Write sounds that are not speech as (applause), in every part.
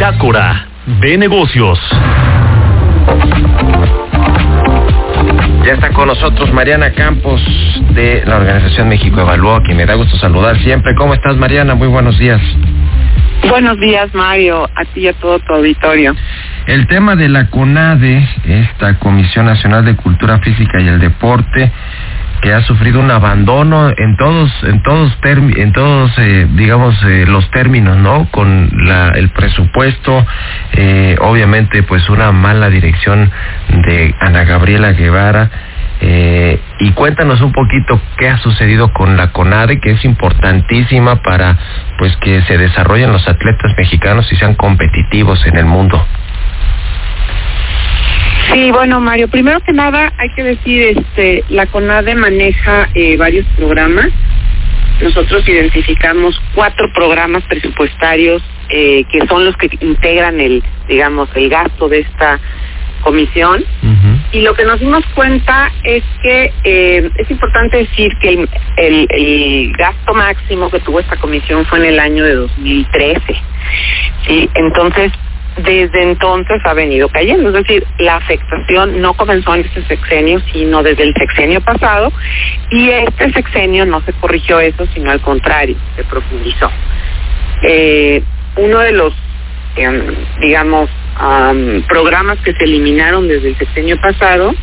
Bitácora de negocios. Ya está con nosotros Mariana Campos de la Organización México Evalúa, que me da gusto saludar siempre. ¿Cómo estás, Mariana? Muy buenos días. Buenos días, Mario, a ti y a todo tu auditorio. El tema de la CONADE, esta Comisión Nacional de Cultura Física y el Deporte, que ha sufrido un abandono en todos en todos en todos eh, digamos eh, los términos no con la, el presupuesto eh, obviamente pues una mala dirección de Ana Gabriela Guevara y cuéntanos un poquito qué ha sucedido con la CONADE, que es importantísima para pues que se desarrollen los atletas mexicanos y sean competitivos en el mundo. Sí, bueno, Mario, primero que nada hay que decir, este, la CONADE maneja eh, varios programas. Nosotros identificamos cuatro programas presupuestarios eh, que son los que integran el, digamos, el gasto de esta comisión. Y lo que nos dimos cuenta es que eh, es importante decir que el, el, el, gasto máximo que tuvo esta comisión fue en el año de 2013. Sí, entonces desde entonces ha venido cayendo. Es decir, la afectación no comenzó en este sexenio, sino desde el sexenio pasado, y este sexenio no se corrigió eso, sino al contrario, se profundizó. Eh, uno de los, em, digamos, programas que se eliminaron desde el sexenio pasado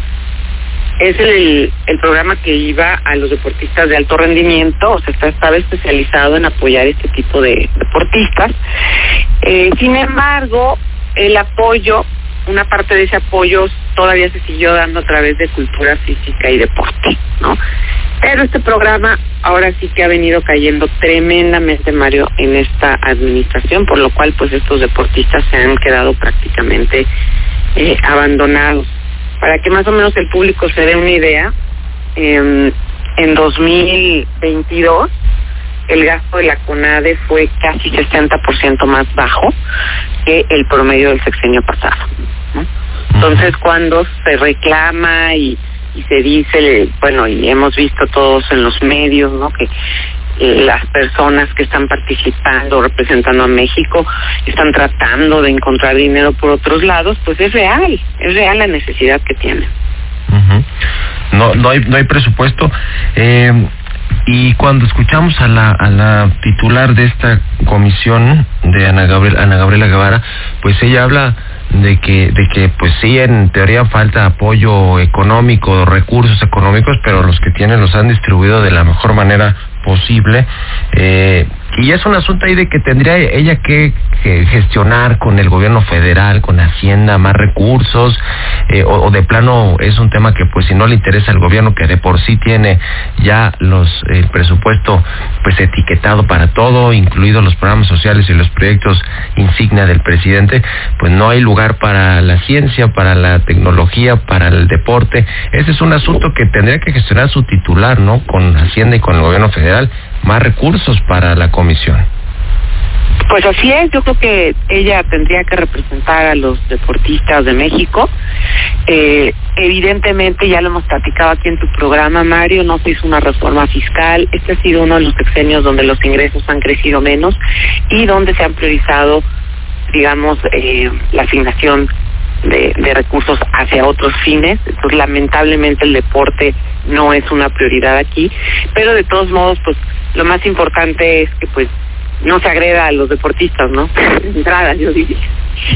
es el, programa que iba a los deportistas de alto rendimiento, o sea, estaba especializado en apoyar este tipo de deportistas. Eh, sin embargo, el apoyo, una parte de ese apoyo todavía se siguió dando a través de cultura física y deporte, ¿no? Pero este programa ahora sí que ha venido cayendo tremendamente, Mario, en esta administración, por lo cual pues estos deportistas se han quedado prácticamente eh, abandonados. Para que más o menos el público se dé una idea, eh, en 2022 el gasto de la CONADE fue casi 60% más bajo que el promedio del sexenio pasado. Entonces, cuando se reclama y, y se dice, bueno, y hemos visto todos en los medios, ¿no? Que las personas que están participando, representando a México, están tratando de encontrar dinero por otros lados, pues es real, es real la necesidad que tienen. No, no hay, no hay presupuesto. Eh, y cuando escuchamos a la, a la titular de esta comisión, de Ana, Gabriel, Ana Gabriela Guevara, pues ella habla de que, de que pues sí, en teoría falta apoyo económico, recursos económicos, pero los que tienen los han distribuido de la mejor manera posible. Eh, y es un asunto ahí de que tendría ella que, gestionar con el gobierno federal, con Hacienda, más recursos, eh, o, de plano es un tema que pues si no le interesa al gobierno que de por sí tiene ya los el presupuesto pues etiquetado para todo, incluidos los programas sociales y los proyectos insignia del presidente, pues no hay lugar para la ciencia, para la tecnología, para el deporte. Ese es un asunto que tendría que gestionar su titular, ¿no? Con Hacienda y con el gobierno federal más recursos para la comisión. Pues así es, yo creo que ella tendría que representar a los deportistas de México. Eh, evidentemente, ya lo hemos platicado aquí en tu programa, Mario, no se hizo una reforma fiscal. Este ha sido uno de los sexenios donde los ingresos han crecido menos y donde se han priorizado, digamos, eh, la asignación de, de recursos hacia otros fines. Entonces, lamentablemente, el deporte no es una prioridad aquí, pero de todos modos, pues lo más importante es que pues no se agreda a los deportistas, ¿no? (laughs) Entrada, yo diría.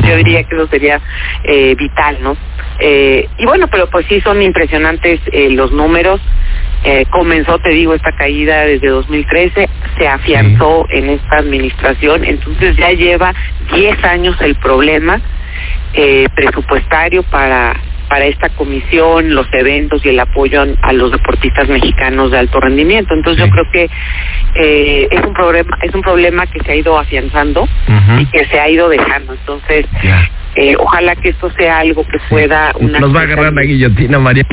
Yo diría que eso sería eh, vital, ¿no? Eh, y bueno, pero pues sí son impresionantes eh, los números. Eh, comenzó, te digo, esta caída desde 2013, se afianzó en esta administración, entonces ya lleva 10 años el problema eh, presupuestario para para esta comisión, los eventos y el apoyo a, los deportistas mexicanos de alto rendimiento. Entonces yo creo que eh, es un problema es un problema que se ha ido afianzando y que se ha ido dejando. Entonces eh, ojalá que esto sea algo que pueda una nos va a agarrar la guillotina María